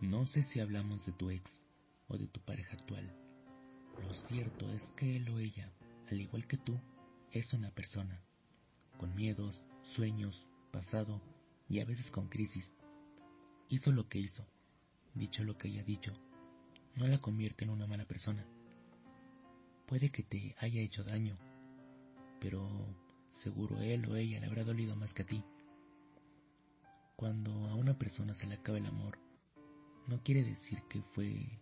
No sé si hablamos de tu ex o de tu pareja actual. Lo cierto es que él o ella, al igual que tú, es una persona, con miedos, sueños, pasado y a veces con crisis. Hizo lo que hizo, dicho lo que haya dicho, no la convierte en una mala persona. Puede que te haya hecho daño, pero seguro él o ella le habrá dolido más que a ti. Cuando a una persona se le acaba el amor, no quiere decir que fue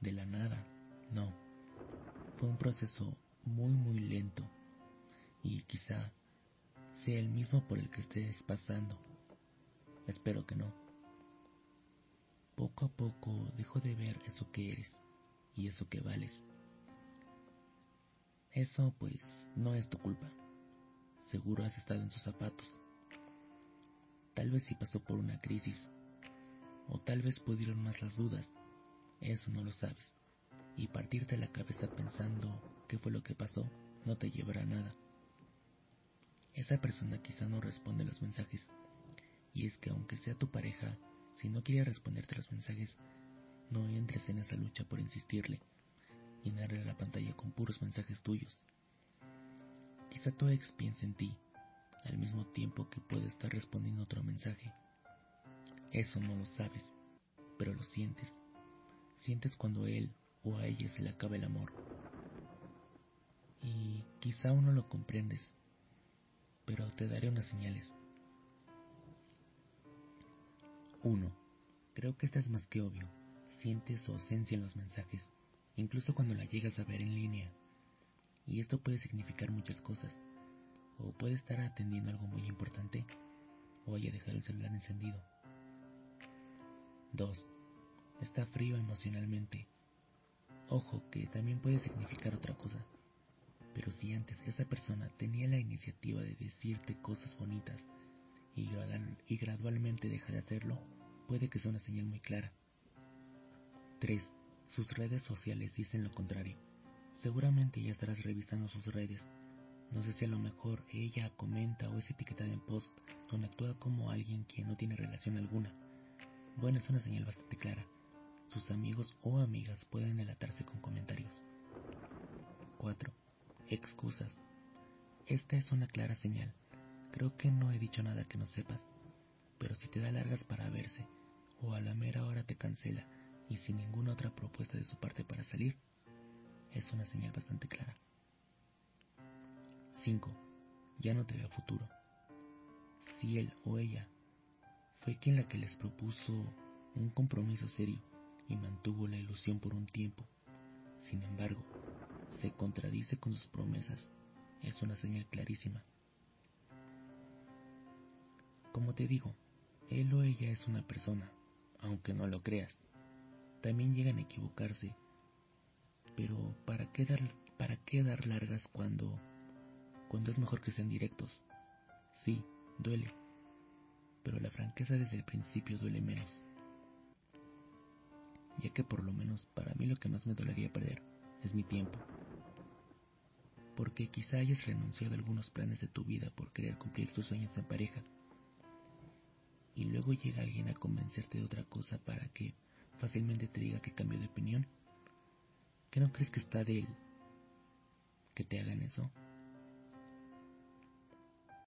de la nada, no. Fue un proceso muy muy lento y quizá sea el mismo por el que estés pasando. Espero que no. Poco a poco dejo de ver eso que eres y eso que vales. Eso pues no es tu culpa. Seguro has estado en sus zapatos. Tal vez si pasó por una crisis. O tal vez pudieron más las dudas. Eso no lo sabes. Y partirte la cabeza pensando qué fue lo que pasó no te llevará a nada. Esa persona quizá no responde los mensajes. Y es que aunque sea tu pareja, si no quiere responderte los mensajes, no entres en esa lucha por insistirle, llenarle la pantalla con puros mensajes tuyos. Quizá tu ex piense en ti, al mismo tiempo que puede estar respondiendo otro mensaje. Eso no lo sabes, pero lo sientes. Sientes cuando él o a ella se le acaba el amor. Y quizá aún no lo comprendes, pero te daré unas señales. 1. Creo que esta es más que obvio. Sientes su ausencia en los mensajes, incluso cuando la llegas a ver en línea. Y esto puede significar muchas cosas. O puede estar atendiendo algo muy importante, o haya dejado el celular encendido. 2. Está frío emocionalmente. Ojo, que también puede significar otra cosa. Pero si antes esa persona tenía la iniciativa de decirte cosas bonitas y, y gradualmente deja de hacerlo, puede que sea una señal muy clara. 3. Sus redes sociales dicen lo contrario. Seguramente ya estarás revisando sus redes. No sé si a lo mejor ella comenta o es etiquetada en post donde actúa como alguien quien no tiene relación alguna. Bueno, es una señal bastante clara. Sus amigos o amigas pueden delatarse con comentarios. 4 excusas. Esta es una clara señal. Creo que no he dicho nada que no sepas, pero si te da largas para verse, o a la mera hora te cancela y sin ninguna otra propuesta de su parte para salir, es una señal bastante clara. 5. Ya no te ve a futuro. Si él o ella fue quien la que les propuso un compromiso serio y mantuvo la ilusión por un tiempo, sin embargo, se contradice con sus promesas, es una señal clarísima. Como te digo, él o ella es una persona, aunque no lo creas. También llegan a equivocarse. Pero ¿para qué dar, para qué dar largas cuando, cuando es mejor que sean directos? Sí, duele. Pero la franqueza desde el principio duele menos. Ya que por lo menos para mí lo que más me dolería perder es mi tiempo. Porque quizá hayas renunciado a algunos planes de tu vida por querer cumplir tus sueños en pareja. Y luego llega alguien a convencerte de otra cosa para que fácilmente te diga que cambio de opinión. ¿Qué no crees que está de él? Que te hagan eso.